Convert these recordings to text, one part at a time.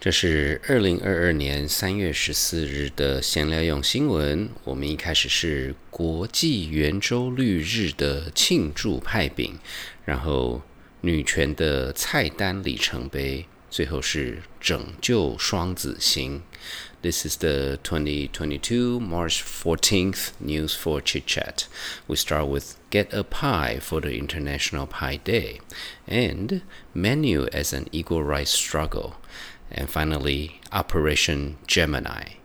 这是二零二二年三月十四日的闲聊用新闻。我们一开始是国际圆周率日的庆祝派饼，然后女权的菜单里程碑，最后是拯救双子星。This is the 2022 March 14th news for chit chat. We start with get a pie for the International Pie Day and menu as an equal rights struggle. And finally, Operation Gemini.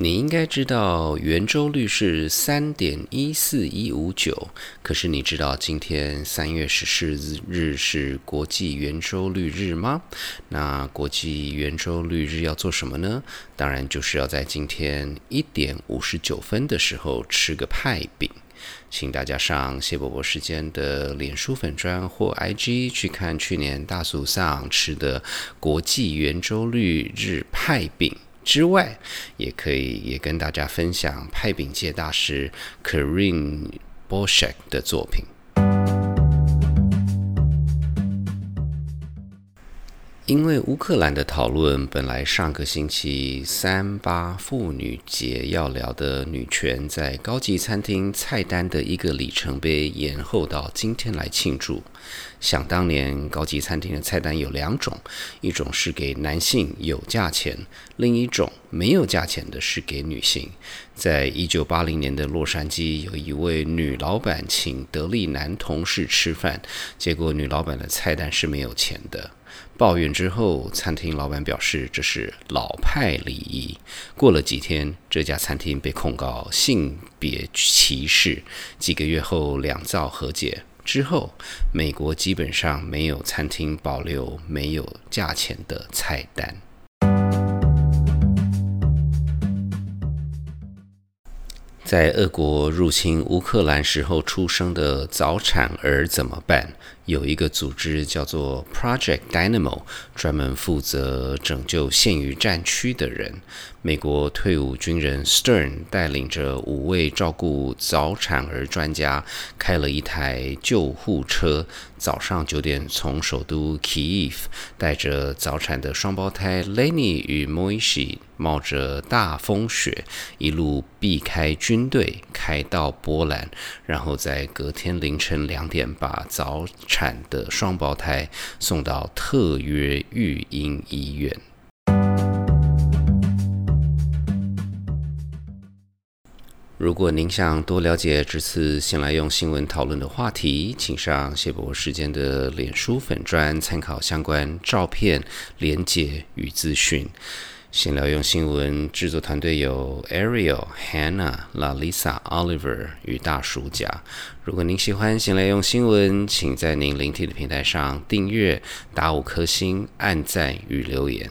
你应该知道圆周率是三点一四一五九，可是你知道今天三月十四日是国际圆周率日吗？那国际圆周率日要做什么呢？当然就是要在今天一点五十九分的时候吃个派饼。请大家上谢伯伯时间的脸书粉砖或 IG 去看去年大俗上吃的国际圆周率日派饼之外，也可以也跟大家分享派饼界大师 Karin b o s h e k 的作品。因为乌克兰的讨论本来上个星期三八妇女节要聊的女权在高级餐厅菜单的一个里程碑延后到今天来庆祝。想当年高级餐厅的菜单有两种，一种是给男性有价钱，另一种没有价钱的是给女性。在一九八零年的洛杉矶，有一位女老板请得力男同事吃饭，结果女老板的菜单是没有钱的。抱怨之后，餐厅老板表示这是老派礼仪。过了几天，这家餐厅被控告性别歧视。几个月后，两造和解之后，美国基本上没有餐厅保留没有价钱的菜单。在俄国入侵乌克兰时候出生的早产儿怎么办？有一个组织叫做 Project Dynamo，专门负责拯救陷于战区的人。美国退伍军人 Stern 带领着五位照顾早产儿专家，开了一台救护车，早上九点从首都 Kiev 带着早产的双胞胎 Lenny 与 Moishi，冒着大风雪，一路避开军队，开到波兰，然后在隔天凌晨两点把早产的双胞胎送到特约育婴医院。如果您想多了解这次先来用新闻讨论的话题，请上谢博时间的脸书粉专参考相关照片、连结与资讯。闲聊用新闻制作团队有 Ariel、Hannah、Lalisa、Oliver 与大叔甲。如果您喜欢闲聊用新闻，请在您聆听的平台上订阅、打五颗星、按赞与留言。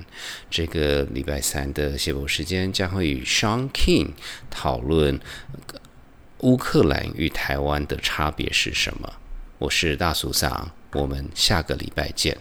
这个礼拜三的谢博时间将会与 Sean King 讨论乌克兰与台湾的差别是什么。我是大叔桑，我们下个礼拜见。